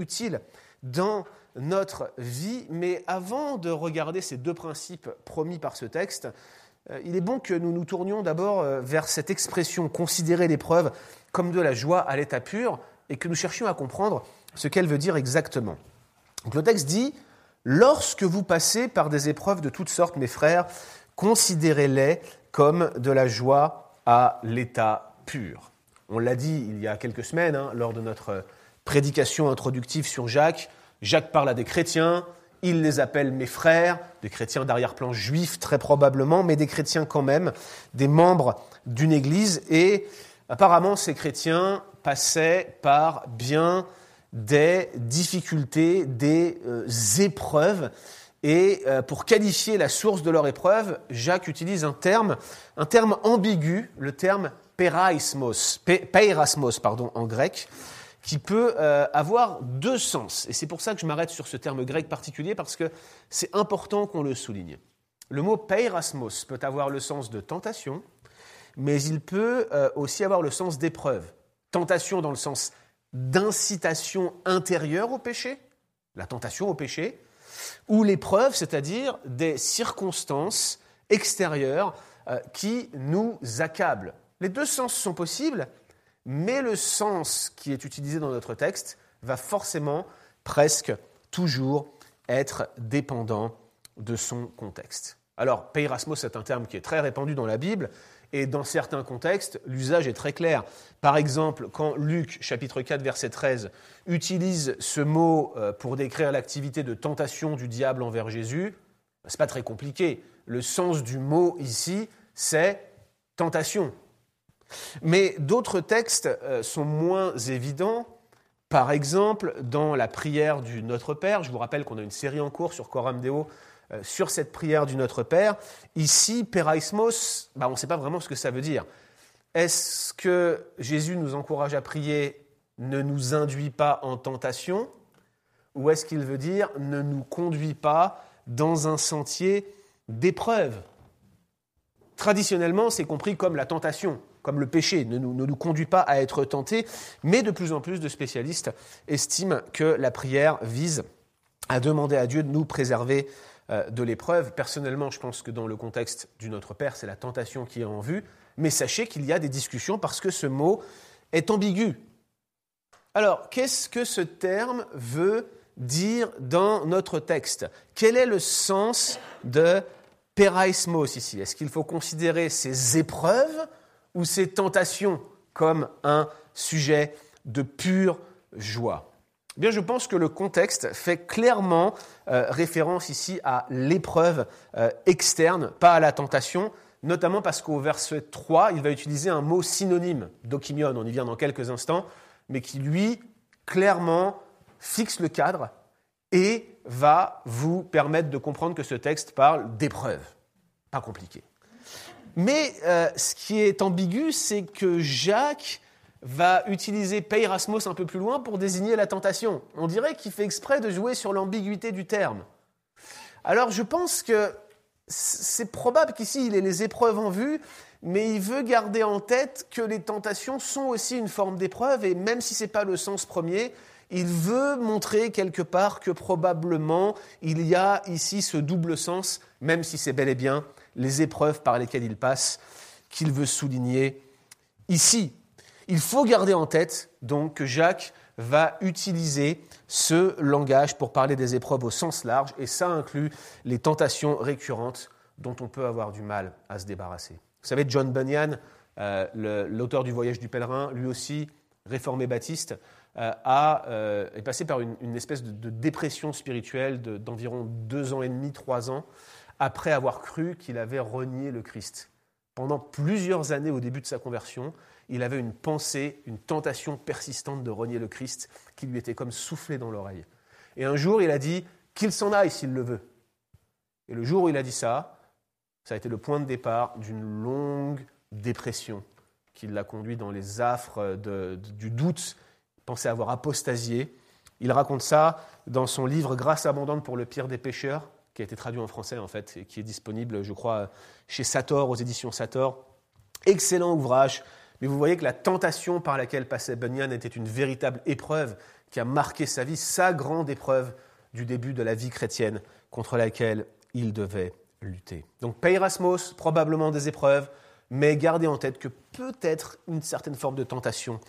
utile dans notre vie. Mais avant de regarder ces deux principes promis par ce texte, euh, il est bon que nous nous tournions d'abord euh, vers cette expression considérer l'épreuve comme de la joie à l'état pur et que nous cherchions à comprendre ce qu'elle veut dire exactement. Donc le texte dit Lorsque vous passez par des épreuves de toutes sortes, mes frères, considérez-les comme de la joie à l'état pur. On l'a dit il y a quelques semaines hein, lors de notre prédication introductive sur Jacques. Jacques parle à des chrétiens, il les appelle mes frères, des chrétiens d'arrière-plan juifs très probablement, mais des chrétiens quand même, des membres d'une église. Et apparemment, ces chrétiens passaient par bien des difficultés, des euh, épreuves. Et euh, pour qualifier la source de leur épreuve, Jacques utilise un terme, un terme ambigu, le terme peraismos, peirasmos pardon, en grec, qui peut euh, avoir deux sens. Et c'est pour ça que je m'arrête sur ce terme grec particulier, parce que c'est important qu'on le souligne. Le mot peirasmos peut avoir le sens de tentation, mais il peut aussi avoir le sens d'épreuve. Tentation dans le sens d'incitation intérieure au péché, la tentation au péché, ou l'épreuve, c'est-à-dire des circonstances extérieures euh, qui nous accablent. Les deux sens sont possibles, mais le sens qui est utilisé dans notre texte va forcément presque toujours être dépendant de son contexte. Alors, peirasmos, c'est un terme qui est très répandu dans la Bible, et dans certains contextes, l'usage est très clair. Par exemple, quand Luc, chapitre 4, verset 13, utilise ce mot euh, pour décrire l'activité de tentation du diable envers Jésus, ce n'est pas très compliqué. Le sens du mot ici, c'est tentation. Mais d'autres textes euh, sont moins évidents. Par exemple, dans la prière du Notre Père, je vous rappelle qu'on a une série en cours sur Coram Deo euh, sur cette prière du Notre Père. Ici, peraismos, bah, on ne sait pas vraiment ce que ça veut dire. Est-ce que Jésus nous encourage à prier ne nous induit pas en tentation? Ou est-ce qu'il veut dire ne nous conduit pas dans un sentier d'épreuve? Traditionnellement, c'est compris comme la tentation, comme le péché, ne nous, ne nous conduit pas à être tentés, mais de plus en plus de spécialistes estiment que la prière vise à demander à Dieu de nous préserver euh, de l'épreuve. Personnellement, je pense que dans le contexte du Notre Père, c'est la tentation qui est en vue, mais sachez qu'il y a des discussions parce que ce mot est ambigu. Alors, qu'est-ce que ce terme veut dire dans notre texte? Quel est le sens de peraismos ici? Est-ce qu'il faut considérer ces épreuves ou ces tentations comme un sujet de pure joie eh bien, je pense que le contexte fait clairement euh, référence ici à l'épreuve euh, externe, pas à la tentation, notamment parce qu'au verset 3, il va utiliser un mot synonyme, dokimion, on y vient dans quelques instants, mais qui lui, clairement, fixe le cadre et va vous permettre de comprendre que ce texte parle d'épreuve. Pas compliqué. Mais euh, ce qui est ambigu, c'est que Jacques va utiliser peirasmos un peu plus loin pour désigner la tentation. On dirait qu'il fait exprès de jouer sur l'ambiguïté du terme. Alors je pense que c'est probable qu'ici il ait les épreuves en vue, mais il veut garder en tête que les tentations sont aussi une forme d'épreuve, et même si ce n'est pas le sens premier, il veut montrer quelque part que probablement il y a ici ce double sens, même si c'est bel et bien les épreuves par lesquelles il passe, qu'il veut souligner ici. Il faut garder en tête donc que Jacques va utiliser ce langage pour parler des épreuves au sens large, et ça inclut les tentations récurrentes dont on peut avoir du mal à se débarrasser. Vous savez, John Bunyan, euh, l'auteur du Voyage du pèlerin, lui aussi réformé baptiste, euh, a, euh, est passé par une, espèce de, dépression spirituelle d'environ deux ans et demi, trois ans, après avoir cru qu'il avait renié le Christ. Pendant plusieurs années au début de sa conversion, il avait une pensée, une tentation persistante de renier le Christ qui lui était comme soufflé dans l'oreille. Et un jour, il a dit qu'il s'en aille s'il le veut. Et le jour où il a dit ça, ça a été le point de départ d'une longue dépression qui l'a conduit dans les affres du doute, il pensait avoir apostasié. Il raconte ça dans son livre Grâce abondante pour le pire des pécheurs, qui a été traduit en français en fait, et qui est disponible, je crois, chez Sator, aux éditions Sator. Excellent ouvrage Mais vous voyez que la tentation par laquelle passait Bunyan était une véritable épreuve qui a marqué sa vie, sa grande épreuve du début de la vie chrétienne contre laquelle il devait lutter. Donc Peirasmos, probablement des épreuves, mais gardez en tête que peut-être une certaine forme de tentation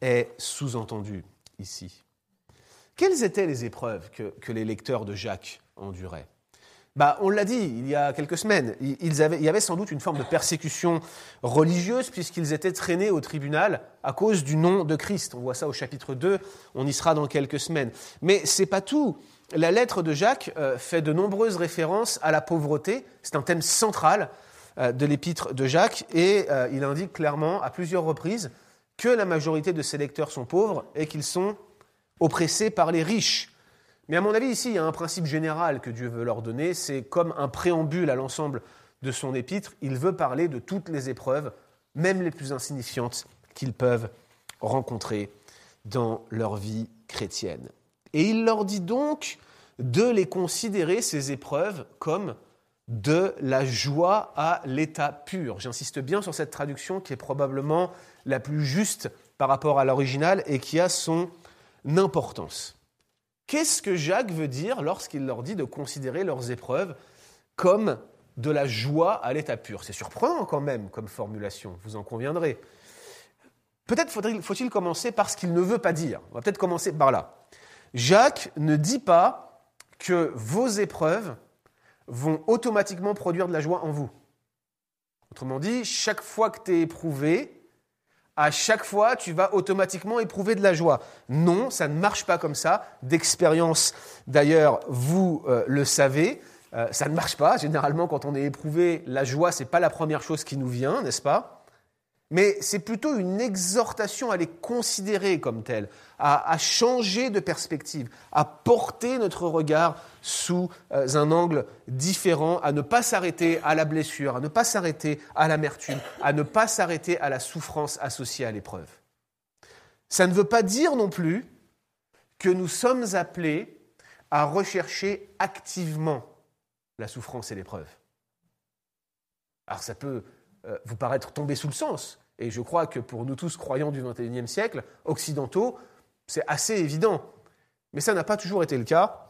est sous-entendue ici. Quelles étaient les épreuves que, les lecteurs de Jacques enduraient? Bah, on l'a dit il y a quelques semaines, il y avait sans doute une forme de persécution religieuse puisqu'ils étaient traînés au tribunal à cause du nom de Christ. On voit ça au chapitre 2, on y sera dans quelques semaines. Mais ce n'est pas tout. La lettre de Jacques euh, fait de nombreuses références à la pauvreté. C'est un thème central euh, de l'épître de Jacques et euh, il indique clairement à plusieurs reprises que la majorité de ses lecteurs sont pauvres et qu'ils sont oppressés par les riches. Mais à mon avis, ici, il y a un principe général que Dieu veut leur donner, c'est comme un préambule à l'ensemble de son épître, il veut parler de toutes les épreuves, même les plus insignifiantes, qu'ils peuvent rencontrer dans leur vie chrétienne. Et il leur dit donc de les considérer, ces épreuves, comme de la joie à l'état pur. J'insiste bien sur cette traduction qui est probablement la plus juste par rapport à l'original et qui a son importance. Qu'est-ce que Jacques veut dire lorsqu'il leur dit de considérer leurs épreuves comme de la joie à l'état pur? C'est surprenant quand même comme formulation, vous en conviendrez. Peut-être faut-il commencer par ce qu'il ne veut pas dire. On va peut-être commencer par là. Jacques ne dit pas que vos épreuves vont automatiquement produire de la joie en vous. Autrement dit, chaque fois que tu es éprouvé, à chaque fois, tu vas automatiquement éprouver de la joie. Non, ça ne marche pas comme ça. D'expérience, d'ailleurs, vous euh, le savez, euh, ça ne marche pas. Généralement, quand on est éprouvé, la joie, ce n'est pas la première chose qui nous vient, n'est-ce pas? Mais c'est plutôt une exhortation à les considérer comme telles, à, changer de perspective, à porter notre regard sous euh, un angle différent, à ne pas s'arrêter à la blessure, à ne pas s'arrêter à l'amertume, à ne pas s'arrêter à la souffrance associée à l'épreuve. Ça ne veut pas dire non plus que nous sommes appelés à rechercher activement la souffrance et l'épreuve. Alors ça peut vous paraître tomber sous le sens. Et je crois que pour nous tous croyants du XXIe siècle, occidentaux, c'est assez évident. Mais ça n'a pas toujours été le cas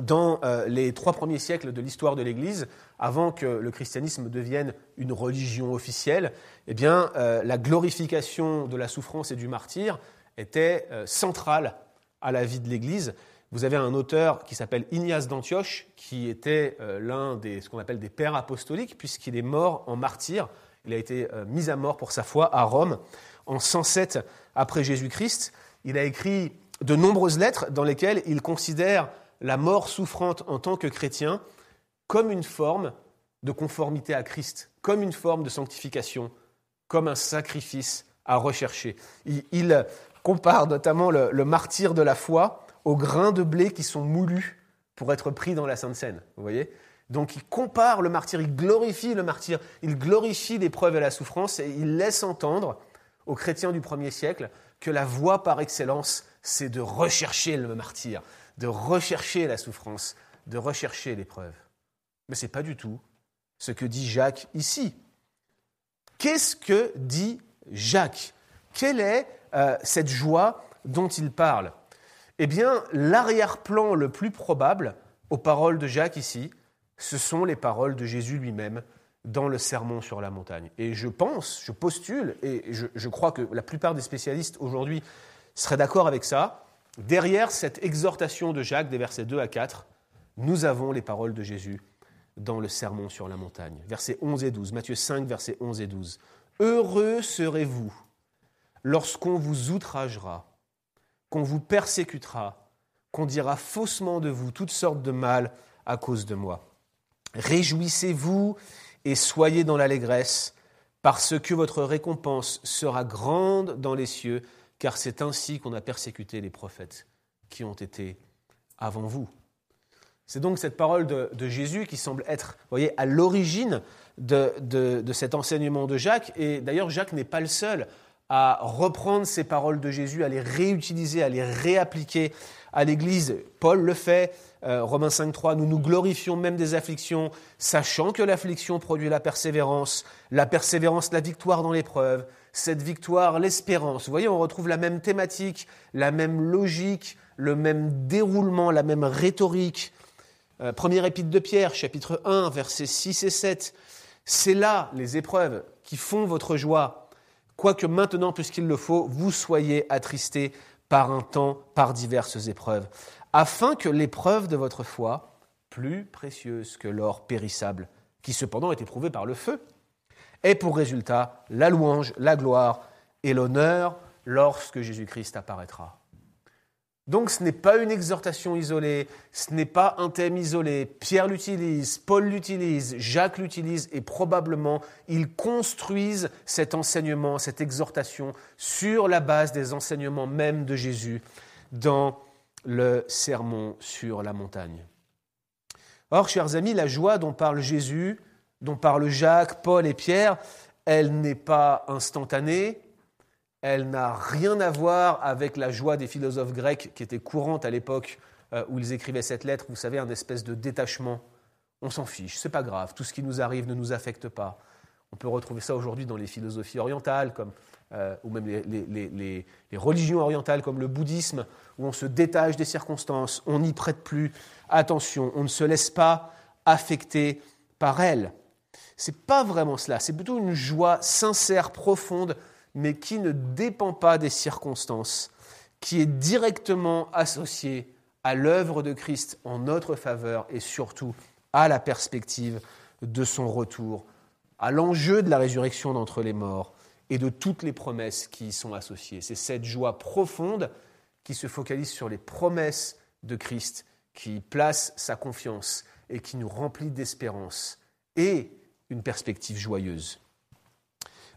dans euh, les trois premiers siècles de l'histoire de l'Église, avant que le christianisme devienne une religion officielle, eh bien, euh, la glorification de la souffrance et du martyr était centrale à la vie de l'Église. Vous avez un auteur qui s'appelle Ignace d'Antioche, qui était l'un des ce qu'on appelle des pères apostoliques, puisqu'il est mort en martyr il a été euh, mis à mort pour sa foi à Rome en 107 après Jésus-Christ. Il a écrit de nombreuses lettres dans lesquelles il considère la mort souffrante en tant que chrétien comme une forme de conformité à Christ, comme une forme de sanctification, comme un sacrifice à rechercher. Il, compare notamment le, le, martyr de la foi aux grains de blé qui sont moulus pour être pris dans la Sainte Seine. Vous voyez donc il compare le martyr, il glorifie le martyr, il glorifie l'épreuve et la souffrance et il laisse entendre aux chrétiens du premier siècle que la voie par excellence, c'est de rechercher le martyr, de rechercher la souffrance, de rechercher l'épreuve. Mais ce n'est pas du tout ce que dit Jacques ici. Qu'est-ce que dit Jacques? Quelle est euh, cette joie dont il parle? Eh bien, l'arrière-plan le plus probable aux paroles de Jacques ici, ce sont les paroles de Jésus lui-même dans le sermon sur la montagne. Et je pense, je postule, et je, crois que la plupart des spécialistes aujourd'hui seraient d'accord avec ça, derrière cette exhortation de Jacques des versets 2 à 4, nous avons les paroles de Jésus dans le sermon sur la montagne. Versets 11 et 12, Matthieu 5, versets 11 et 12. Heureux serez-vous lorsqu'on vous outragera, qu'on vous persécutera, qu'on dira faussement de vous toutes sortes de mal à cause de moi. Réjouissez-vous et soyez dans l'allégresse, parce que votre récompense sera grande dans les cieux, car c'est ainsi qu'on a persécuté les prophètes qui ont été avant vous. C'est donc cette parole de, Jésus qui semble être voyez, à l'origine de, de, cet enseignement de Jacques. Et d'ailleurs, Jacques n'est pas le seul à reprendre ces paroles de Jésus, à les réutiliser, à les réappliquer à l'Église. Paul le fait, euh, Romains 5.3, nous nous glorifions même des afflictions, sachant que l'affliction produit la persévérance, la persévérance la victoire dans l'épreuve, cette victoire, l'espérance. Vous voyez, on retrouve la même thématique, la même logique, le même déroulement, la même rhétorique. Euh, première épître de Pierre, chapitre 1, versets 6 et 7. C'est là les épreuves qui font votre joie, quoique maintenant, puisqu'il le faut, vous soyez attristés par un temps, par diverses épreuves, afin que l'épreuve de votre foi, plus précieuse que l'or périssable, qui cependant est éprouvé par le feu, ait pour résultat la louange, la gloire et l'honneur lorsque Jésus-Christ apparaîtra. Donc ce n'est pas une exhortation isolée, ce n'est pas un thème isolé. Pierre l'utilise, Paul l'utilise, Jacques l'utilise et probablement ils construisent cet enseignement, cette exhortation sur la base des enseignements même de Jésus dans le sermon sur la montagne. Or, chers amis, la joie dont parle Jésus, dont parlent Jacques, Paul et Pierre, elle n'est pas instantanée, elle n'a rien à voir avec la joie des philosophes grecs qui était courante à l'époque euh, où ils écrivaient cette lettre, vous savez, un espèce de détachement. On s'en fiche, c'est pas grave, tout ce qui nous arrive ne nous affecte pas. On peut retrouver ça aujourd'hui dans les philosophies orientales, comme, euh, ou même les, religions orientales comme le bouddhisme, où on se détache des circonstances, on n'y prête plus attention, on ne se laisse pas affecter par elles. C'est pas vraiment cela, c'est plutôt une joie sincère, profonde, mais qui ne dépend pas des circonstances, qui est directement associée à l'œuvre de Christ en notre faveur et surtout à la perspective de son retour, à l'enjeu de la résurrection d'entre les morts et de toutes les promesses qui y sont associées. C'est cette joie profonde qui se focalise sur les promesses de Christ, qui place sa confiance et qui nous remplit d'espérance et une perspective joyeuse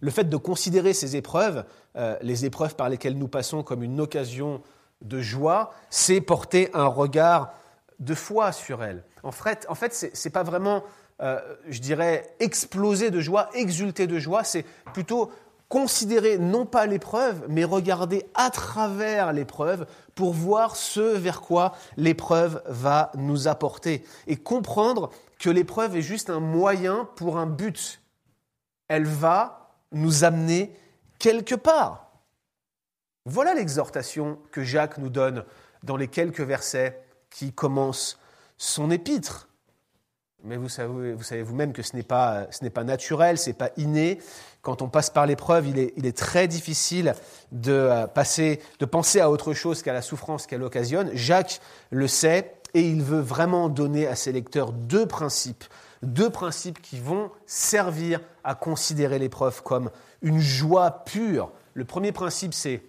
le fait de considérer ces épreuves, euh, les épreuves par lesquelles nous passons comme une occasion de joie, c'est porter un regard de foi sur elles. En fait, en fait ce n'est pas vraiment, euh, je dirais, exploser de joie, exulter de joie, c'est plutôt considérer non pas l'épreuve, mais regarder à travers l'épreuve pour voir ce vers quoi l'épreuve va nous apporter et comprendre que l'épreuve est juste un moyen pour un but. Elle va nous amener quelque part. Voilà l'exhortation que Jacques nous donne dans les quelques versets qui commencent son épître. Mais vous savez, vous savez vous-même que ce n'est pas, pas naturel, ce n'est pas inné. Quand on passe par l'épreuve, il est, il est très difficile de, euh, passer, de penser à autre chose qu'à la souffrance qu'elle occasionne. Jacques le sait et il veut vraiment donner à ses lecteurs deux principes deux principes qui vont servir à considérer l'épreuve comme une joie pure. Le premier principe, c'est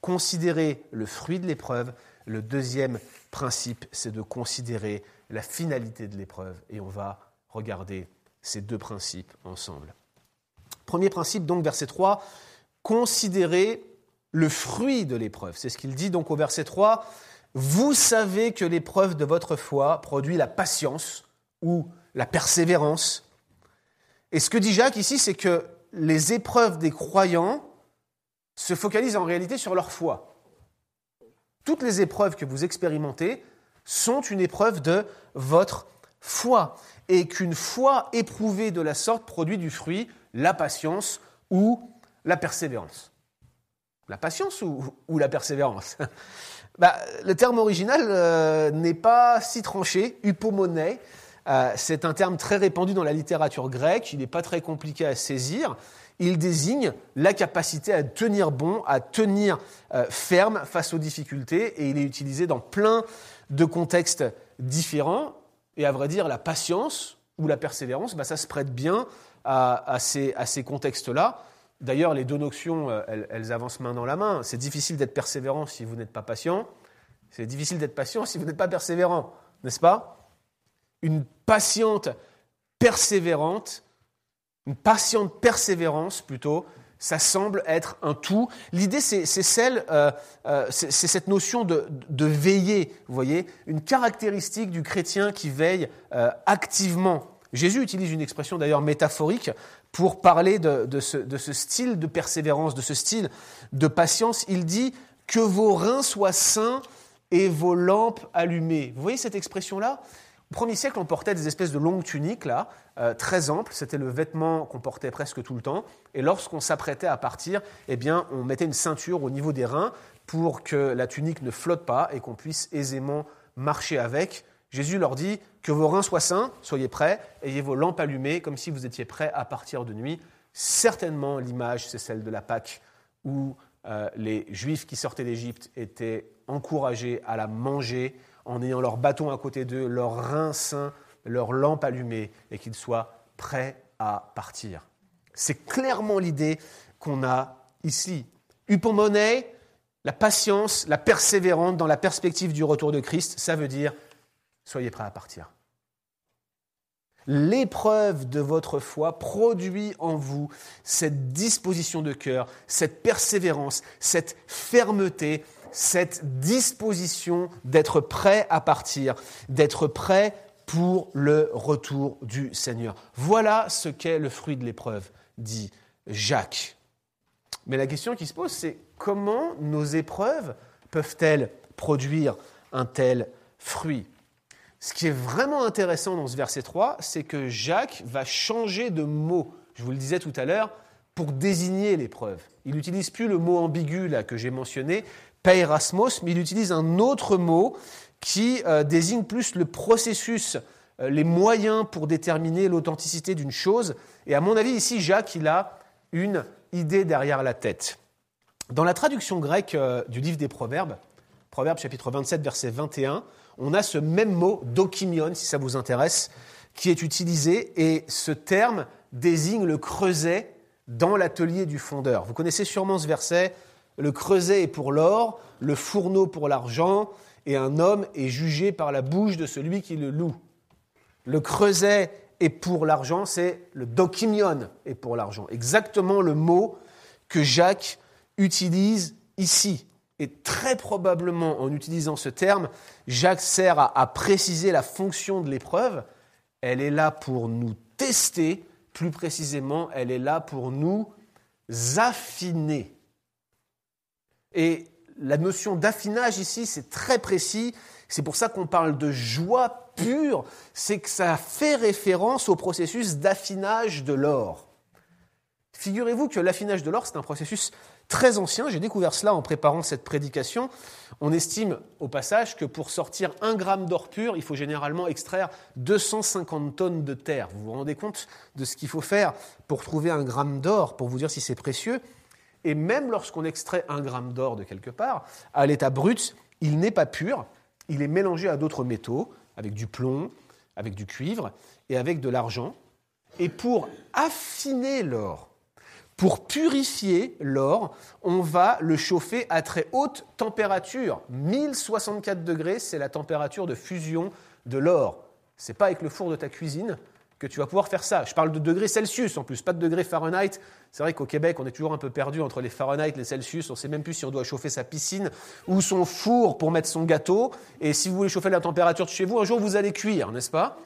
considérer le fruit de l'épreuve. Le deuxième principe, c'est de considérer la finalité de l'épreuve. Et on va regarder ces deux principes ensemble. Premier principe, donc, verset 3, considérer le fruit de l'épreuve. C'est ce qu'il dit donc au verset 3. Vous savez que l'épreuve de votre foi produit la patience ou la persévérance. Et ce que dit Jacques ici, c'est que les épreuves des croyants se focalisent en réalité sur leur foi. Toutes les épreuves que vous expérimentez sont une épreuve de votre foi. Et qu'une foi éprouvée de la sorte produit du fruit, la patience ou la persévérance. La patience ou, la persévérance? Bah, Le terme original euh, n'est pas si tranché, hypomoné, euh, c'est un terme très répandu dans la littérature grecque, il n'est pas très compliqué à saisir. Il désigne la capacité à tenir bon, à tenir euh, ferme face aux difficultés, et il est utilisé dans plein de contextes différents. Et à vrai dire, la patience ou la persévérance, bah, ça se prête bien à, ces, contextes-là. D'ailleurs, les deux notions, euh, elles, elles, avancent main dans la main. C'est difficile d'être persévérant si vous n'êtes pas patient. C'est difficile d'être patient si vous n'êtes pas persévérant, n'est-ce pas? Une patiente persévérante, une patiente persévérance plutôt, ça semble être un tout. L'idée, c'est celle, euh, euh, c'est cette notion de, veiller, vous voyez, une caractéristique du chrétien qui veille euh, activement. Jésus utilise une expression d'ailleurs métaphorique pour parler de, ce, de ce style de persévérance, de ce style de patience. Il dit que vos reins soient sains et vos lampes allumées. Vous voyez cette expression-là? Au premier siècle, on portait des espèces de longues tuniques, là, euh, très amples. C'était le vêtement qu'on portait presque tout le temps. Et lorsqu'on s'apprêtait à partir, eh bien, on mettait une ceinture au niveau des reins pour que la tunique ne flotte pas et qu'on puisse aisément marcher avec. Jésus leur dit que vos reins soient sains, soyez prêts, ayez vos lampes allumées comme si vous étiez prêts à partir de nuit. Certainement, l'image, c'est celle de la Pâque où euh, les Juifs qui sortaient d'Égypte étaient encouragés à la manger en ayant leur bâton à côté d'eux, leurs reins sains, leurs lampes allumées, et qu'ils soient prêts à partir. C'est clairement l'idée qu'on a ici. Upomone, la patience, la persévérance dans la perspective du retour de Christ, ça veut dire soyez prêts à partir. L'épreuve de votre foi produit en vous cette disposition de cœur, cette persévérance, cette fermeté, cette disposition d'être prêt à partir, d'être prêt pour le retour du Seigneur. Voilà ce qu'est le fruit de l'épreuve, dit Jacques. Mais la question qui se pose, c'est comment nos épreuves peuvent-elles produire un tel fruit? Ce qui est vraiment intéressant dans ce verset 3, c'est que Jacques va changer de mot. Je vous le disais tout à l'heure, pour désigner l'épreuve. Il n'utilise plus le mot ambigu que j'ai mentionné, pairasmos, mais il utilise un autre mot qui euh, désigne plus le processus, euh, les moyens pour déterminer l'authenticité d'une chose. Et à mon avis, ici, Jacques, il a une idée derrière la tête. Dans la traduction grecque euh, du livre des Proverbes, Proverbes chapitre 27, verset 21, on a ce même mot, dokimion, si ça vous intéresse, qui est utilisé, et ce terme désigne le creuset dans l'atelier du fondeur. Vous connaissez sûrement ce verset, le creuset est pour l'or, le fourneau pour l'argent, et un homme est jugé par la bouche de celui qui le loue. Le creuset est pour l'argent, c'est le dokimion est pour l'argent. Exactement le mot que Jacques utilise ici. Et très probablement, en utilisant ce terme, Jacques sert à, à préciser la fonction de l'épreuve. Elle est là pour nous tester, plus précisément, elle est là pour nous affiner. Et la notion d'affinage ici, c'est très précis. C'est pour ça qu'on parle de joie pure. C'est que ça fait référence au processus d'affinage de l'or. Figurez-vous que l'affinage de l'or, c'est un processus très ancien. J'ai découvert cela en préparant cette prédication. On estime au passage que pour sortir un gramme d'or pur, il faut généralement extraire 250 tonnes de terre. Vous vous rendez compte de ce qu'il faut faire pour trouver un gramme d'or, pour vous dire si c'est précieux et même lorsqu'on extrait un gramme d'or de quelque part, à l'état brut, il n'est pas pur, il est mélangé à d'autres métaux, avec du plomb, avec du cuivre et avec de l'argent. Et pour affiner l'or, pour purifier l'or, on va le chauffer à très haute température. 1064 degrés, c'est la température de fusion de l'or. Ce n'est pas avec le four de ta cuisine, que tu vas pouvoir faire ça. Je parle de degrés Celsius en plus, pas de degrés Fahrenheit. C'est vrai qu'au Québec, on est toujours un peu perdu entre les Fahrenheit, les Celsius. On ne sait même plus si on doit chauffer sa piscine ou son four pour mettre son gâteau. Et si vous voulez chauffer la température de chez vous, un jour vous allez cuire, n'est-ce pas?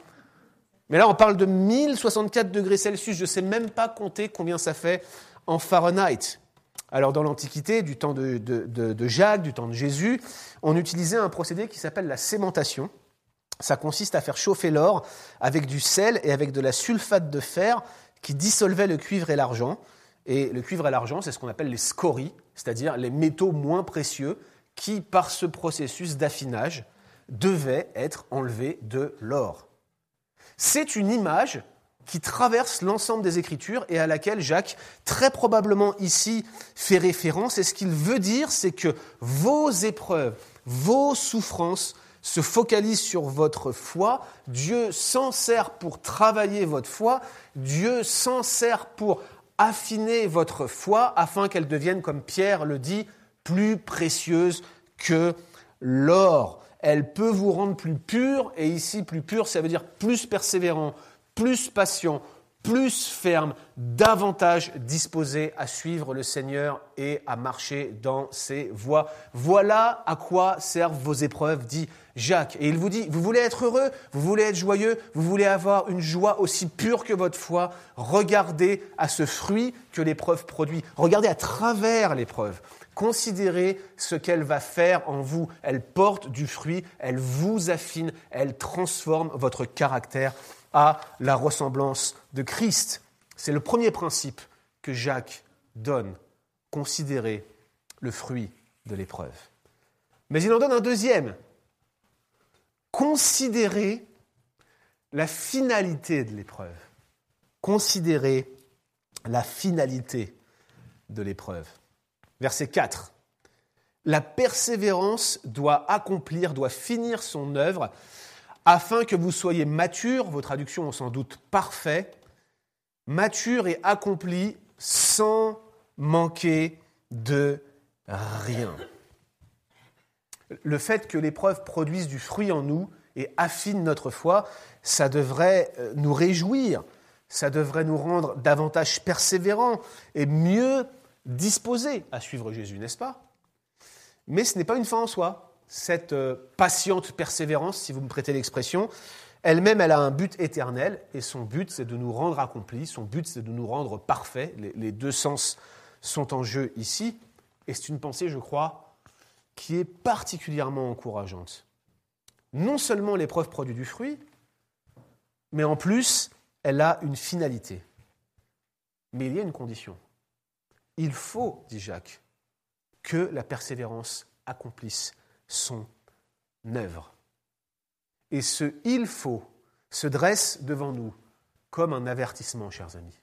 Mais là, on parle de 1064 degrés Celsius. Je ne sais même pas compter combien ça fait en Fahrenheit. Alors dans l'Antiquité, du temps de, de Jacques, du temps de Jésus, on utilisait un procédé qui s'appelle la sémentation. Ça consiste à faire chauffer l'or avec du sel et avec de la sulfate de fer qui dissolvait le cuivre et l'argent. Et le cuivre et l'argent, c'est ce qu'on appelle les scories, c'est-à-dire les métaux moins précieux qui, par ce processus d'affinage, devaient être enlevés de l'or. C'est une image qui traverse l'ensemble des Écritures et à laquelle Jacques, très probablement ici, fait référence. Et ce qu'il veut dire, c'est que vos épreuves, vos souffrances se focalise sur votre foi, Dieu s'en sert pour travailler votre foi, Dieu s'en sert pour affiner votre foi afin qu'elle devienne, comme Pierre le dit, plus précieuse que l'or. Elle peut vous rendre plus pur, et ici plus pur, ça veut dire plus persévérant, plus patient, plus ferme, davantage disposé à suivre le Seigneur et à marcher dans ses voies. Voilà à quoi servent vos épreuves, dit Jacques. Et il vous dit, vous voulez être heureux, vous voulez être joyeux, vous voulez avoir une joie aussi pure que votre foi, regardez à ce fruit que l'épreuve produit, regardez à travers l'épreuve. Considérez ce qu'elle va faire en vous. Elle porte du fruit, elle vous affine, elle transforme votre caractère à la ressemblance de Christ. C'est le premier principe que Jacques donne. Considérez le fruit de l'épreuve. Mais il en donne un deuxième. Considérez la finalité de l'épreuve. Considérez la finalité de l'épreuve. Verset 4. La persévérance doit accomplir, doit finir son œuvre, afin que vous soyez mature, vos traductions ont sans doute parfait, mature et accompli sans manquer de rien. Le fait que l'épreuve produise du fruit en nous et affine notre foi, ça devrait euh, nous réjouir, ça devrait nous rendre davantage persévérants et mieux disposés à suivre Jésus, n'est-ce pas? Mais ce n'est pas une fin en soi. Cette euh, patiente persévérance, si vous me prêtez l'expression, elle-même, elle a un but éternel, et son but, c'est de nous rendre accomplis, son but, c'est de nous rendre parfaits. Les, deux sens sont en jeu ici, et c'est une pensée, je crois, qui est particulièrement encourageante. Non seulement l'épreuve produit du fruit, mais en plus, elle a une finalité. Mais il y a une condition. Il faut, dit Jacques, que la persévérance accomplisse son œuvre. Et ce il faut se dresse devant nous comme un avertissement, chers amis.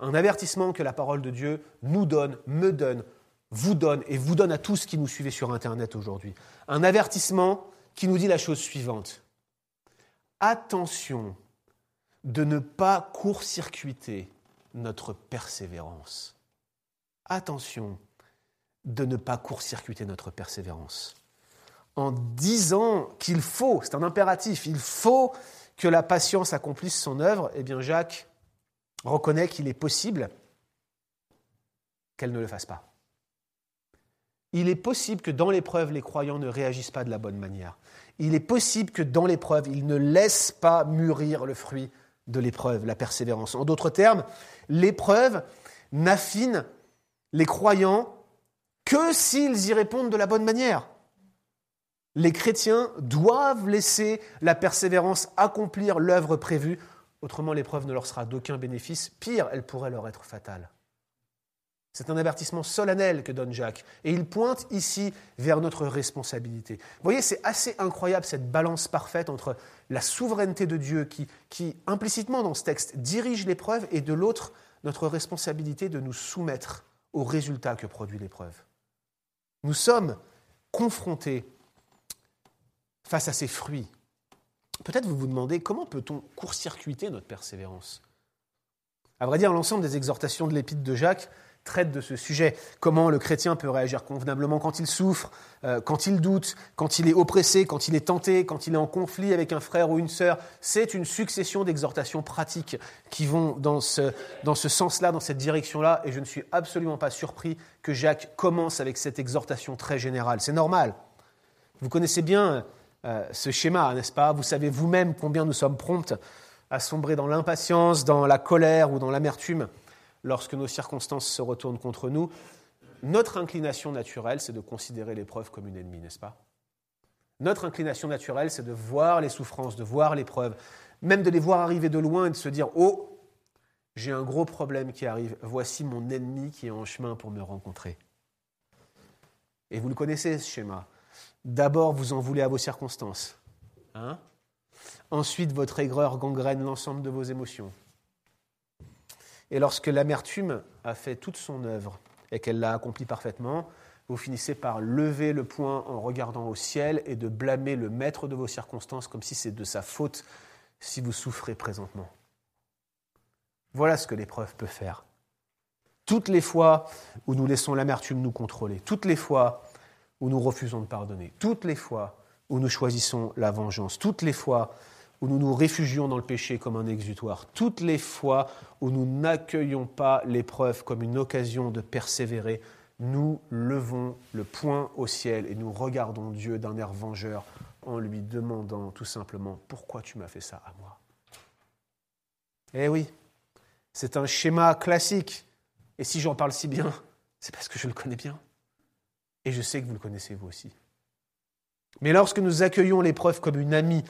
Un avertissement que la parole de Dieu nous donne, me donne, vous donne et vous donne à tous qui nous suivez sur Internet aujourd'hui. Un avertissement qui nous dit la chose suivante. Attention de ne pas court-circuiter notre persévérance. Attention de ne pas court-circuiter notre persévérance. En disant qu'il faut, c'est un impératif, il faut que la patience accomplisse son œuvre, eh bien Jacques reconnaît qu'il est possible qu'elle ne le fasse pas. Il est possible que dans l'épreuve, les croyants ne réagissent pas de la bonne manière. Il est possible que dans l'épreuve, ils ne laissent pas mûrir le fruit de l'épreuve, la persévérance. En d'autres termes, l'épreuve n'affine les croyants que s'ils y répondent de la bonne manière. Les chrétiens doivent laisser la persévérance accomplir l'œuvre prévue, autrement l'épreuve ne leur sera d'aucun bénéfice, pire, elle pourrait leur être fatale. C'est un avertissement solennel que donne Jacques. Et il pointe ici vers notre responsabilité. Vous voyez, c'est assez incroyable cette balance parfaite entre la souveraineté de Dieu qui, qui implicitement dans ce texte dirige l'épreuve et de l'autre notre responsabilité de nous soumettre aux résultats que produit l'épreuve. Nous sommes confrontés face à ces fruits. Peut-être vous vous demandez comment peut-on court-circuiter notre persévérance? À vrai dire, l'ensemble des exhortations de l'épître de Jacques traite de ce sujet. Comment le chrétien peut réagir convenablement quand il souffre, euh, quand il doute, quand il est oppressé, quand il est tenté, quand il est en conflit avec un frère ou une sœur. C'est une succession d'exhortations pratiques qui vont dans ce, dans ce sens-là, dans cette direction-là. Et je ne suis absolument pas surpris que Jacques commence avec cette exhortation très générale. C'est normal. Vous connaissez bien euh, ce schéma, n'est-ce pas? Vous savez vous-même combien nous sommes prompts à sombrer dans l'impatience, dans la colère ou dans l'amertume lorsque nos circonstances se retournent contre nous, notre inclination naturelle, c'est de considérer l'épreuve comme une ennemie, n'est-ce pas? Notre inclination naturelle, c'est de voir les souffrances, de voir l'épreuve, même de les voir arriver de loin et de se dire Oh, j'ai un gros problème qui arrive, voici mon ennemi qui est en chemin pour me rencontrer. Et vous le connaissez, ce schéma. D'abord, vous en voulez à vos circonstances. Hein? Ensuite, votre aigreur gangrène l'ensemble de vos émotions. Et lorsque l'amertume a fait toute son œuvre et qu'elle l'a accomplie parfaitement, vous finissez par lever le poing en regardant au ciel et de blâmer le maître de vos circonstances comme si c'est de sa faute si vous souffrez présentement. Voilà ce que l'épreuve peut faire. Toutes les fois où nous laissons l'amertume nous contrôler, toutes les fois où nous refusons de pardonner, toutes les fois où nous choisissons la vengeance, toutes les fois où nous nous réfugions dans le péché comme un exutoire, toutes les fois où nous n'accueillons pas l'épreuve comme une occasion de persévérer, nous levons le poing au ciel et nous regardons Dieu d'un air vengeur en lui demandant tout simplement pourquoi tu m'as fait ça à moi? Eh oui, c'est un schéma classique. Et si j'en parle si bien, c'est parce que je le connais bien. Et je sais que vous le connaissez vous aussi. Mais lorsque nous accueillons l'épreuve comme une amie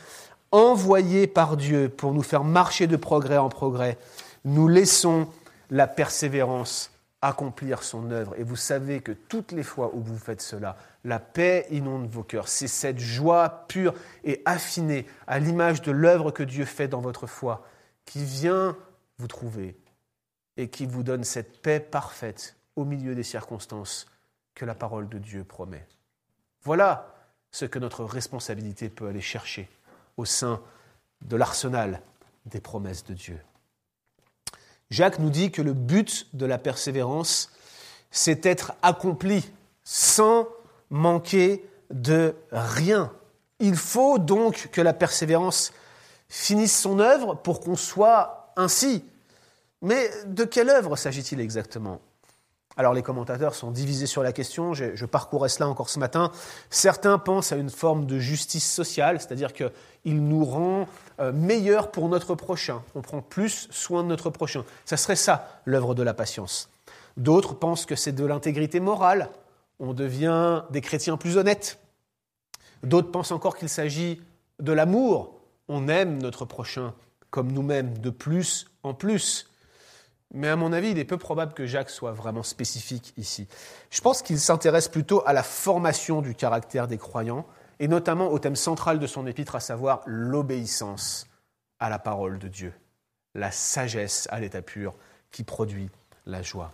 envoyée par Dieu pour nous faire marcher de progrès en progrès, nous laissons la persévérance accomplir son œuvre. Et vous savez que toutes les fois où vous faites cela, la paix inonde vos cœurs. C'est cette joie pure et affinée à l'image de l'œuvre que Dieu fait dans votre foi qui vient vous trouver et qui vous donne cette paix parfaite au milieu des circonstances que la parole de Dieu promet. Voilà ce que notre responsabilité peut aller chercher au sein de l'arsenal des promesses de Dieu. Jacques nous dit que le but de la persévérance, c'est être accompli sans manquer de rien. Il faut donc que la persévérance finisse son œuvre pour qu'on soit ainsi. Mais de quelle œuvre s'agit-il exactement? Alors les commentateurs sont divisés sur la question, je, parcourais cela encore ce matin. Certains pensent à une forme de justice sociale, c'est-à-dire qu'il nous rend euh, meilleurs pour notre prochain, on prend plus soin de notre prochain. Ça serait ça l'œuvre de la patience. D'autres pensent que c'est de l'intégrité morale, on devient des chrétiens plus honnêtes. D'autres pensent encore qu'il s'agit de l'amour, on aime notre prochain comme nous-mêmes, de plus en plus. Mais à mon avis, il est peu probable que Jacques soit vraiment spécifique ici. Je pense qu'il s'intéresse plutôt à la formation du caractère des croyants, et notamment au thème central de son épître, à savoir l'obéissance à la parole de Dieu, la sagesse à l'état pur qui produit la joie.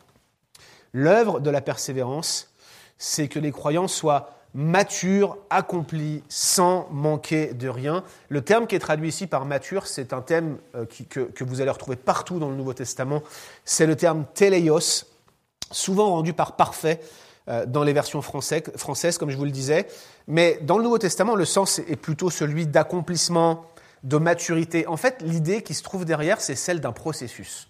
L'œuvre de la persévérance, c'est que les croyants soient mature, accompli, sans manquer de rien. Le terme qui est traduit ici par mature, c'est un thème euh, que, vous allez retrouver partout dans le Nouveau Testament. C'est le terme teleios, souvent rendu par parfait euh, dans les versions françaises, comme je vous le disais. Mais dans le Nouveau Testament, le sens est plutôt celui d'accomplissement, de maturité. En fait, l'idée qui se trouve derrière, c'est celle d'un processus.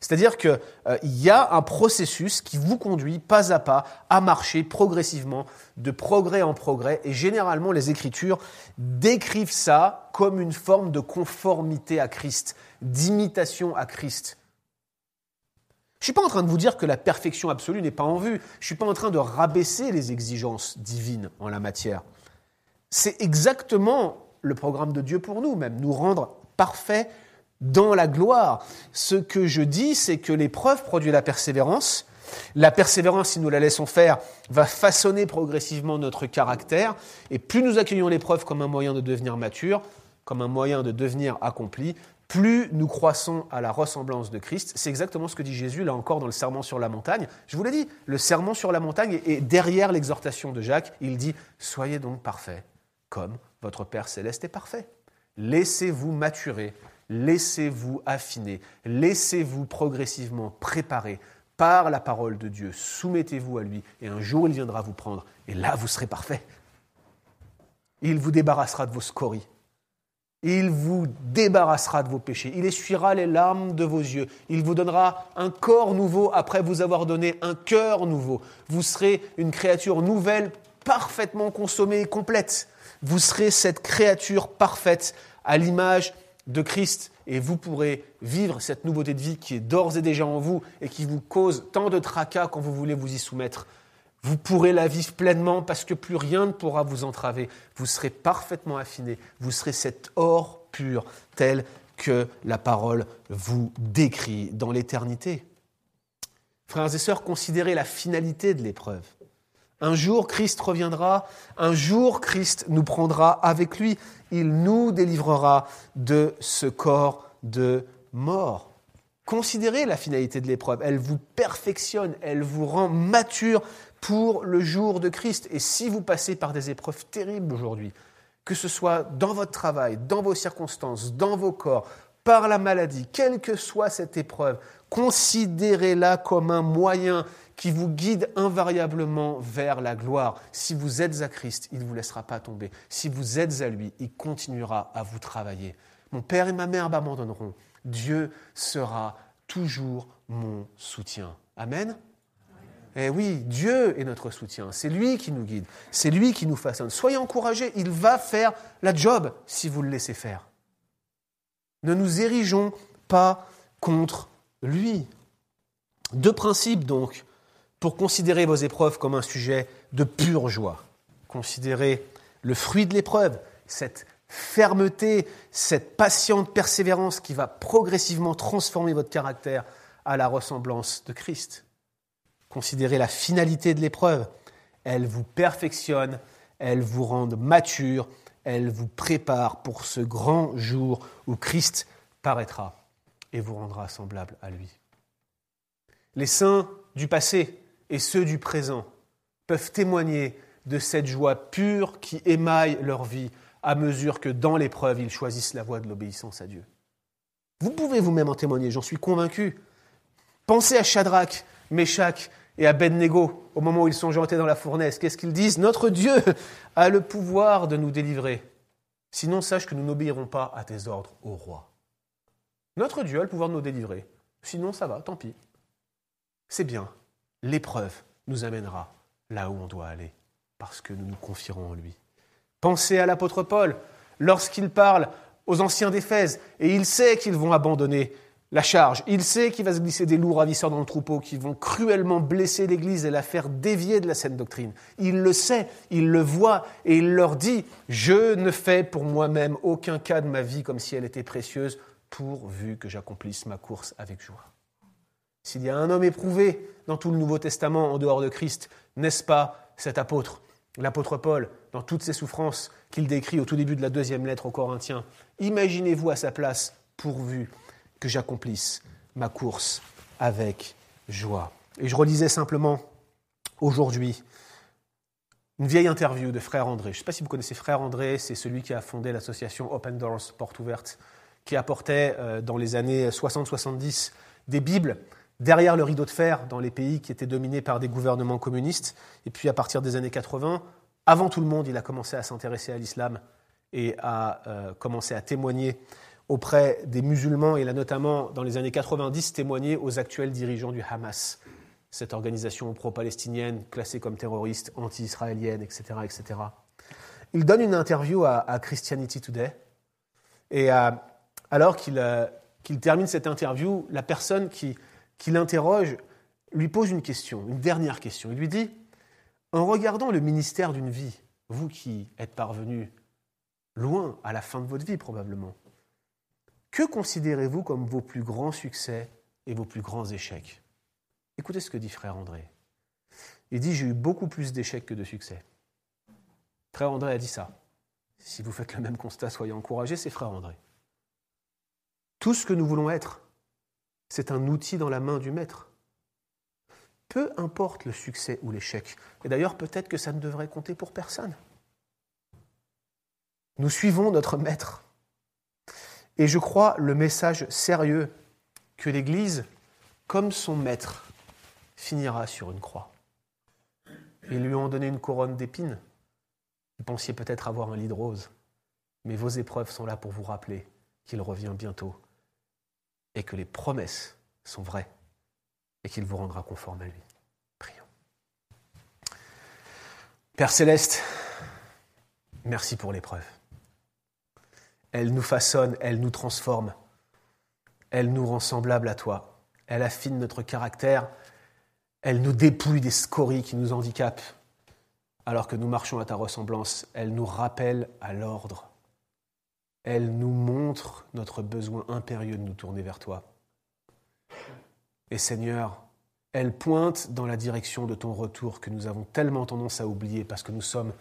C'est-à-dire qu'il euh, y a un processus qui vous conduit pas à pas à marcher progressivement, de progrès en progrès, et généralement les Écritures décrivent ça comme une forme de conformité à Christ, d'imitation à Christ. Je ne suis pas en train de vous dire que la perfection absolue n'est pas en vue, je ne suis pas en train de rabaisser les exigences divines en la matière. C'est exactement le programme de Dieu pour nous, même, nous rendre parfaits dans la gloire. Ce que je dis, c'est que l'épreuve produit la persévérance. La persévérance, si nous la laissons faire, va façonner progressivement notre caractère. Et plus nous accueillons l'épreuve comme un moyen de devenir mature, comme un moyen de devenir accompli, plus nous croissons à la ressemblance de Christ. C'est exactement ce que dit Jésus, là encore, dans le serment sur la montagne. Je vous l'ai dit, le serment sur la montagne est derrière l'exhortation de Jacques. Il dit, soyez donc parfaits, comme votre Père céleste est parfait. Laissez-vous maturer laissez-vous affiner, laissez-vous progressivement préparer par la parole de Dieu, soumettez-vous à lui, et un jour il viendra vous prendre, et là vous serez parfait. Il vous débarrassera de vos scories. Il vous débarrassera de vos péchés. Il essuiera les larmes de vos yeux. Il vous donnera un corps nouveau après vous avoir donné un cœur nouveau. Vous serez une créature nouvelle, parfaitement consommée et complète. Vous serez cette créature parfaite à l'image de Christ et vous pourrez vivre cette nouveauté de vie qui est d'ores et déjà en vous et qui vous cause tant de tracas quand vous voulez vous y soumettre. Vous pourrez la vivre pleinement parce que plus rien ne pourra vous entraver. Vous serez parfaitement affiné. Vous serez cet or pur tel que la parole vous décrit dans l'éternité. Frères et sœurs, considérez la finalité de l'épreuve. Un jour, Christ reviendra, un jour, Christ nous prendra avec lui, il nous délivrera de ce corps de mort. Considérez la finalité de l'épreuve, elle vous perfectionne, elle vous rend mature pour le jour de Christ. Et si vous passez par des épreuves terribles aujourd'hui, que ce soit dans votre travail, dans vos circonstances, dans vos corps, par la maladie, quelle que soit cette épreuve, considérez-la comme un moyen qui vous guide invariablement vers la gloire. Si vous êtes à Christ, il ne vous laissera pas tomber. Si vous êtes à lui, il continuera à vous travailler. Mon père et ma mère m'abandonneront. Dieu sera toujours mon soutien. Amen. Eh oui, Dieu est notre soutien. C'est lui qui nous guide. C'est lui qui nous façonne. Soyez encouragés. Il va faire la job si vous le laissez faire. Ne nous érigeons pas contre lui. Deux principes donc pour considérer vos épreuves comme un sujet de pure joie. Considérez le fruit de l'épreuve, cette fermeté, cette patiente persévérance qui va progressivement transformer votre caractère à la ressemblance de Christ. Considérez la finalité de l'épreuve. Elle vous perfectionne, elle vous rend mature, elle vous prépare pour ce grand jour où Christ paraîtra et vous rendra semblable à lui. Les saints du passé et ceux du présent peuvent témoigner de cette joie pure qui émaille leur vie à mesure que dans l'épreuve, ils choisissent la voie de l'obéissance à Dieu. Vous pouvez vous-même en témoigner, j'en suis convaincu. Pensez à Shadrach, Meshach et Abednego au moment où ils sont jetés dans la fournaise. Qu'est-ce qu'ils disent? Notre Dieu a le pouvoir de nous délivrer. Sinon, sache que nous n'obéirons pas à tes ordres, ô roi. Notre Dieu a le pouvoir de nous délivrer. Sinon, ça va, tant pis. C'est bien. L'épreuve nous amènera là où on doit aller, parce que nous nous confierons en lui. Pensez à l'apôtre Paul, lorsqu'il parle aux anciens d'Éphèse, et il sait qu'ils vont abandonner la charge, il sait qu'il va se glisser des loups ravisseurs dans le troupeau qui vont cruellement blesser l'Église et la faire dévier de la saine doctrine. Il le sait, il le voit, et il leur dit, je ne fais pour moi-même aucun cas de ma vie comme si elle était précieuse, pourvu que j'accomplisse ma course avec joie. S'il y a un homme éprouvé dans tout le Nouveau Testament en dehors de Christ, n'est-ce pas cet apôtre L'apôtre Paul, dans toutes ses souffrances qu'il décrit au tout début de la deuxième lettre aux Corinthiens, imaginez-vous à sa place, pourvu que j'accomplisse ma course avec joie. Et je relisais simplement aujourd'hui une vieille interview de Frère André. Je ne sais pas si vous connaissez Frère André, c'est celui qui a fondé l'association Open Doors, Porte Ouverte, qui apportait euh, dans les années 60-70 des Bibles derrière le rideau de fer dans les pays qui étaient dominés par des gouvernements communistes. Et puis à partir des années 80, avant tout le monde, il a commencé à s'intéresser à l'islam et à euh, commencer à témoigner auprès des musulmans. Il a notamment, dans les années 90, témoigné aux actuels dirigeants du Hamas, cette organisation pro-palestinienne classée comme terroriste, anti-israélienne, etc., etc. Il donne une interview à, Christianity Today. Et alors euh, qu'il termine cette interview, la personne qui, qui l'interroge lui pose une question, une dernière question. Il lui dit, en regardant le ministère d'une vie, vous qui êtes parvenu loin à la fin de votre vie probablement, que considérez-vous comme vos plus grands succès et vos plus grands échecs? Écoutez ce que dit frère André. Il dit, j'ai eu beaucoup plus d'échecs que de succès. Frère André a dit ça. Si vous faites le même constat, soyez encouragés, c'est frère André. Tout ce que nous voulons être, c'est un outil dans la main du maître. Peu importe le succès ou l'échec. Et d'ailleurs, peut-être que ça ne devrait compter pour personne. Nous suivons notre maître. Et je crois le message sérieux que l'Église, comme son maître, finira sur une croix. Ils lui ont donné une couronne d'épines. Vous pensiez peut-être avoir un lit de rose. Mais vos épreuves sont là pour vous rappeler qu'il revient bientôt et que les promesses sont vraies et qu'il vous rendra conforme à lui. Prions. Père céleste, merci pour l'épreuve. Elle nous façonne, elle nous transforme, elle nous rend semblables à toi, elle affine notre caractère, elle nous dépouille des scories qui nous handicapent. Alors que nous marchons à ta ressemblance, elle nous rappelle à l'ordre elle nous montre notre besoin impérieux de nous tourner vers toi. Et Seigneur, elle pointe dans la direction de ton retour que nous avons tellement tendance à oublier parce que nous sommes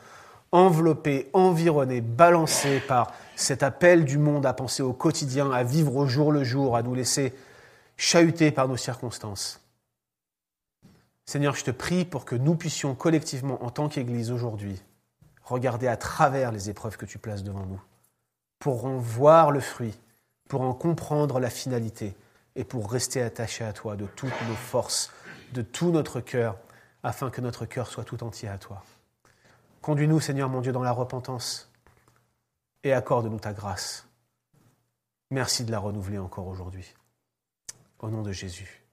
enveloppés, environnés, balancés par cet appel du monde à penser au quotidien, à vivre au jour le jour, à nous laisser chahuter par nos circonstances. Seigneur, je te prie pour que nous puissions collectivement, en tant qu'Église aujourd'hui, regarder à travers les épreuves que tu places devant nous pour en voir le fruit, pour en comprendre la finalité et pour rester attaché à toi de toutes nos forces, de tout notre cœur, afin que notre cœur soit tout entier à toi. Conduis-nous, Seigneur mon Dieu, dans la repentance et accorde-nous ta grâce. Merci de la renouveler encore aujourd'hui. Au nom de Jésus.